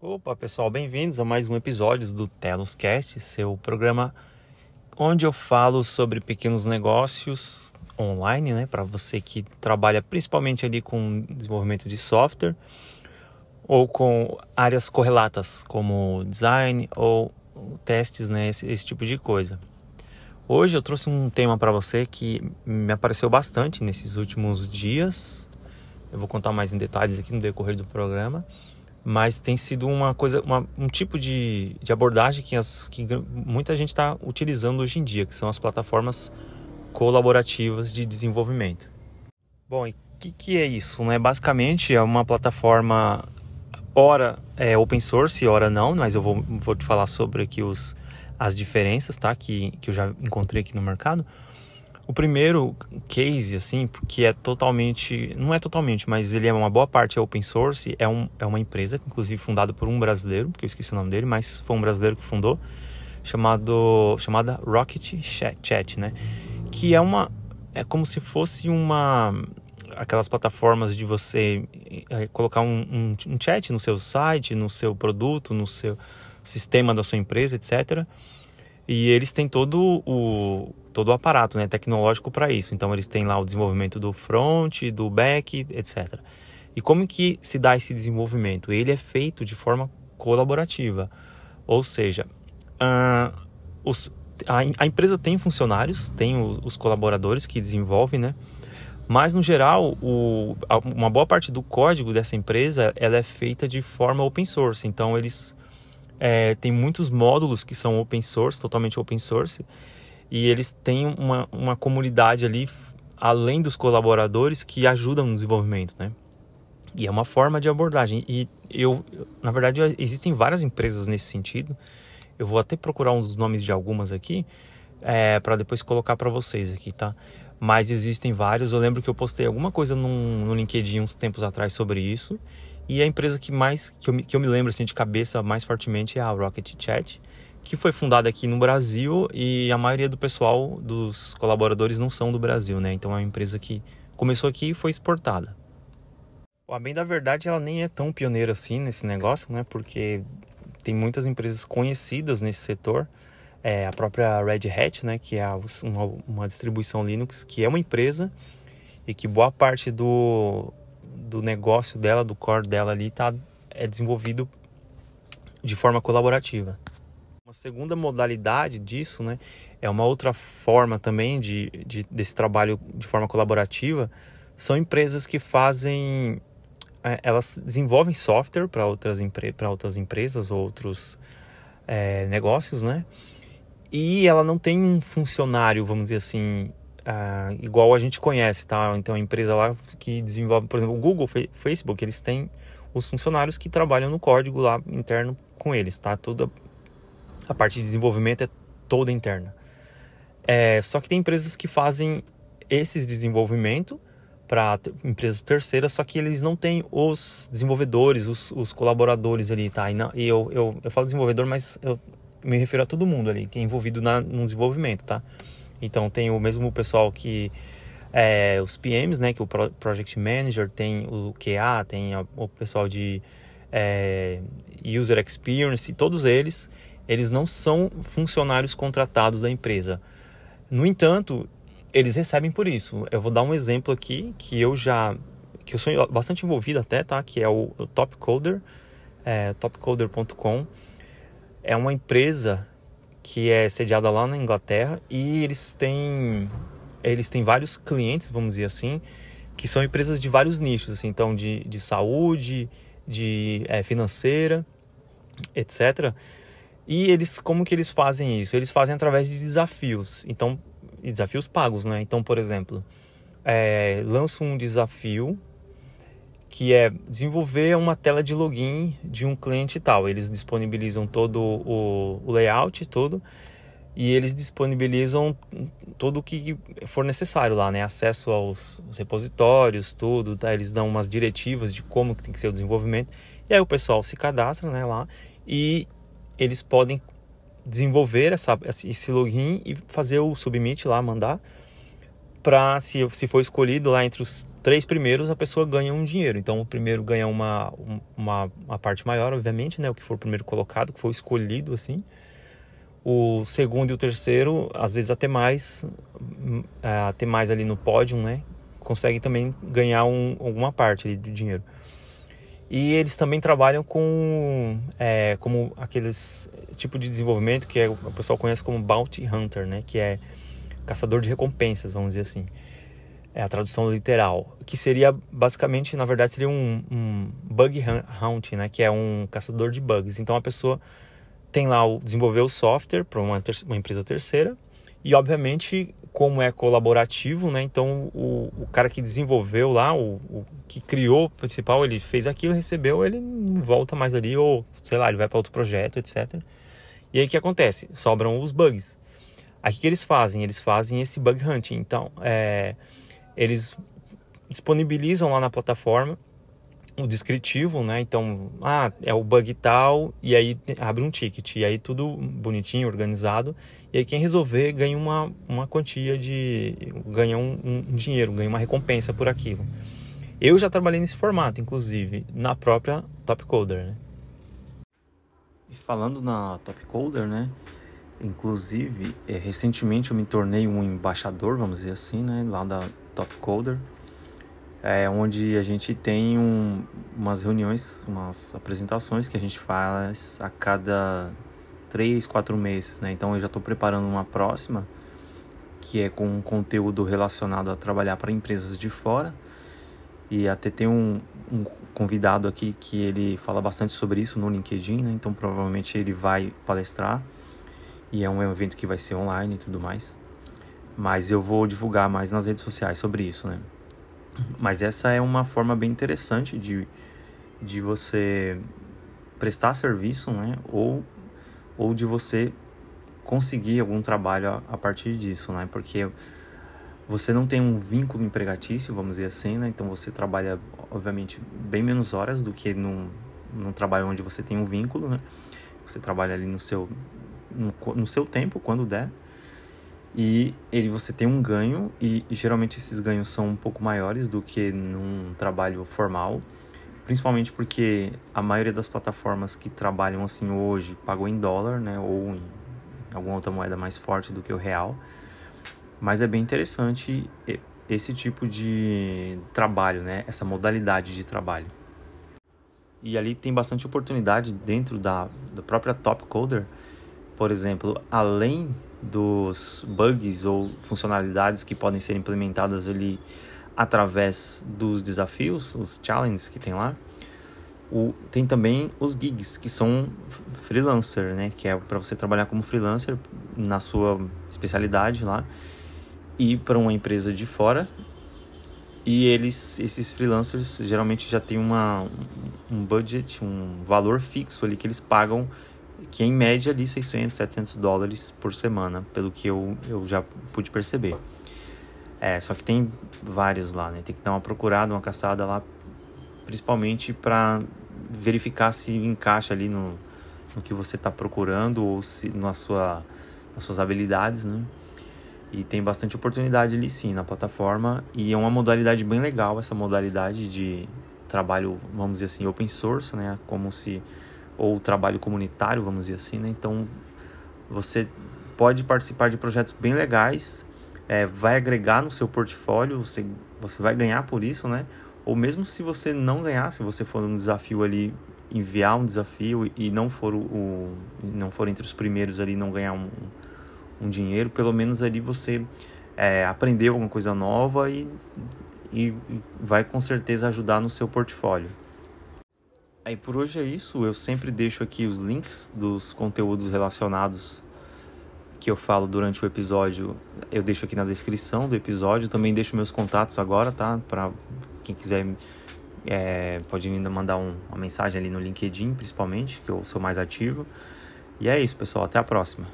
Opa, pessoal, bem-vindos a mais um episódio do Teloscast, seu programa onde eu falo sobre pequenos negócios online, né, para você que trabalha principalmente ali com desenvolvimento de software ou com áreas correlatas como design ou testes, né, esse, esse tipo de coisa. Hoje eu trouxe um tema para você que me apareceu bastante nesses últimos dias. Eu vou contar mais em detalhes aqui no decorrer do programa mas tem sido uma coisa, uma, um tipo de, de abordagem que, as, que muita gente está utilizando hoje em dia, que são as plataformas colaborativas de desenvolvimento. Bom, e o que, que é isso? Né? Basicamente é uma plataforma, ora é open source, ora não, mas eu vou, vou te falar sobre aqui os, as diferenças tá? que, que eu já encontrei aqui no mercado. O primeiro case, assim, que é totalmente, não é totalmente, mas ele é uma boa parte é open source, é, um, é uma empresa, inclusive fundada por um brasileiro, que eu esqueci o nome dele, mas foi um brasileiro que fundou, chamado, chamada Rocket Chat, né? Que é uma, é como se fosse uma, aquelas plataformas de você é, colocar um, um, um chat no seu site, no seu produto, no seu sistema da sua empresa, etc., e eles têm todo o, todo o aparato né, tecnológico para isso. Então, eles têm lá o desenvolvimento do front, do back, etc. E como que se dá esse desenvolvimento? Ele é feito de forma colaborativa. Ou seja, uh, os, a, a, empresa tem funcionários, tem o, os colaboradores que desenvolvem, né? Mas, no geral, o, uma boa parte do código dessa empresa ela é feita de forma open source. Então, eles é, tem muitos módulos que são open source, totalmente open source, e eles têm uma, uma comunidade ali, além dos colaboradores, que ajudam no desenvolvimento, né? E é uma forma de abordagem. E eu, na verdade, existem várias empresas nesse sentido. Eu vou até procurar uns nomes de algumas aqui, é, para depois colocar para vocês aqui, tá? Mas existem vários. Eu lembro que eu postei alguma coisa no, no LinkedIn uns tempos atrás sobre isso. E a empresa que mais que eu, que eu me lembro assim de cabeça mais fortemente é a Rocket Chat, que foi fundada aqui no Brasil e a maioria do pessoal dos colaboradores não são do Brasil, né? Então é uma empresa que começou aqui e foi exportada. A bem da verdade, ela nem é tão pioneira assim nesse negócio, né? Porque tem muitas empresas conhecidas nesse setor. É, a própria Red Hat, né? Que é uma, uma distribuição Linux, que é uma empresa e que boa parte do, do negócio dela, do core dela ali, tá, é desenvolvido de forma colaborativa. Uma segunda modalidade disso, né, é uma outra forma também de, de desse trabalho de forma colaborativa, são empresas que fazem, é, elas desenvolvem software para outras, empre outras empresas ou outros é, negócios, né, e ela não tem um funcionário, vamos dizer assim, uh, igual a gente conhece, tá? Então a empresa lá que desenvolve, por exemplo, o Google, Facebook, eles têm os funcionários que trabalham no código lá interno com eles, tá? Toda a parte de desenvolvimento é toda interna. É, só que tem empresas que fazem esses desenvolvimento para empresas terceiras, só que eles não têm os desenvolvedores, os, os colaboradores ali, tá? E, não, e eu, eu, eu falo desenvolvedor, mas eu me refiro a todo mundo ali que é envolvido na, no desenvolvimento, tá? Então tem o mesmo pessoal que é, os PMs, né, que o Project Manager, tem o QA, tem o pessoal de é, User Experience, todos eles, eles não são funcionários contratados da empresa. No entanto, eles recebem por isso. Eu vou dar um exemplo aqui que eu já, que eu sou bastante envolvido até, tá? Que é o, o Top Coder, é, topcoder.com. É uma empresa que é sediada lá na Inglaterra e eles têm eles têm vários clientes, vamos dizer assim, que são empresas de vários nichos, assim, então de, de saúde, de é, financeira, etc. E eles, como que eles fazem isso? Eles fazem através de desafios, então desafios pagos, né? Então, por exemplo, é, lança um desafio que é desenvolver uma tela de login de um cliente tal. Eles disponibilizam todo o, o layout, tudo, e eles disponibilizam tudo o que for necessário lá, né? Acesso aos, aos repositórios, tudo, tá? Eles dão umas diretivas de como tem que ser o desenvolvimento. E aí o pessoal se cadastra, né, lá, e eles podem desenvolver essa, esse login e fazer o submit lá, mandar para se, se for escolhido lá entre os três primeiros a pessoa ganha um dinheiro. Então o primeiro ganha uma, uma, uma parte maior, obviamente, né? O que for o primeiro colocado, que for escolhido assim. O segundo e o terceiro, às vezes até mais, hum, é, até mais ali no pódio, né? Consegue também ganhar um, alguma parte ali do dinheiro. E eles também trabalham com é, como aqueles tipo de desenvolvimento que é, o pessoal conhece como bounty hunter, né? Que é caçador de recompensas, vamos dizer assim. É a tradução literal. Que seria basicamente, na verdade, seria um, um bug hunt, né? Que é um caçador de bugs. Então a pessoa tem lá o desenvolver o software para uma, uma empresa terceira e obviamente como é colaborativo, né? Então o, o cara que desenvolveu lá, o, o, que criou o principal, ele fez aquilo, recebeu, ele não volta mais ali ou sei lá, ele vai para outro projeto, etc. E aí o que acontece? Sobram os bugs. O que eles fazem? Eles fazem esse bug hunting. Então é, eles disponibilizam lá na plataforma o descritivo, né? Então, ah, é o bug tal, e aí abre um ticket, e aí tudo bonitinho, organizado, e aí quem resolver ganha uma, uma quantia de. ganha um, um dinheiro, ganha uma recompensa por aquilo. Eu já trabalhei nesse formato, inclusive, na própria Topcoder, né? E falando na Topcoder, né? Inclusive, é, recentemente eu me tornei um embaixador, vamos dizer assim, né? Lá da Topcoder é, onde a gente tem um, umas reuniões, umas apresentações que a gente faz a cada três, quatro meses, né? Então eu já estou preparando uma próxima que é com conteúdo relacionado a trabalhar para empresas de fora e até tem um, um, convidado aqui que ele fala bastante sobre isso no LinkedIn, né? Então provavelmente ele vai palestrar e é um evento que vai ser online e tudo mais. Mas eu vou divulgar mais nas redes sociais sobre isso, né? Mas essa é uma forma bem interessante de, de você prestar serviço, né? Ou, ou de você conseguir algum trabalho a, a partir disso, né? Porque você não tem um vínculo empregatício, vamos dizer assim, né? Então você trabalha, obviamente, bem menos horas do que num, num trabalho onde você tem um vínculo, né? Você trabalha ali no seu, no, no seu tempo, quando der e ele você tem um ganho e geralmente esses ganhos são um pouco maiores do que num trabalho formal, principalmente porque a maioria das plataformas que trabalham assim hoje pagam em dólar, né, ou em alguma outra moeda mais forte do que o real. Mas é bem interessante esse tipo de trabalho, né, essa modalidade de trabalho. E ali tem bastante oportunidade dentro da, da própria Top Coder. Por exemplo, além dos bugs ou funcionalidades que podem ser implementadas ali através dos desafios, os challenges que tem lá. O, tem também os gigs, que são freelancer, né? Que é para você trabalhar como freelancer na sua especialidade lá e para uma empresa de fora. E eles, esses freelancers geralmente já tem uma, um budget, um valor fixo ali que eles pagam que em média ali 600, 700 dólares por semana, pelo que eu, eu já pude perceber. É, só que tem vários lá, né? Tem que dar uma procurada, uma caçada lá, principalmente para verificar se encaixa ali no, no que você está procurando ou se na sua, nas suas habilidades, né? E tem bastante oportunidade ali sim na plataforma e é uma modalidade bem legal essa modalidade de trabalho, vamos dizer assim, open source, né? Como se ou trabalho comunitário, vamos dizer assim, né? Então você pode participar de projetos bem legais, é, vai agregar no seu portfólio, você, você vai ganhar por isso, né? Ou mesmo se você não ganhar, se você for um desafio ali, enviar um desafio e não for o, o não for entre os primeiros ali, não ganhar um, um dinheiro, pelo menos ali você é, aprendeu alguma coisa nova e, e vai com certeza ajudar no seu portfólio. Aí por hoje é isso. Eu sempre deixo aqui os links dos conteúdos relacionados que eu falo durante o episódio. Eu deixo aqui na descrição do episódio. Também deixo meus contatos agora, tá? Para quem quiser é, pode ainda mandar um, uma mensagem ali no LinkedIn, principalmente, que eu sou mais ativo. E é isso, pessoal. Até a próxima.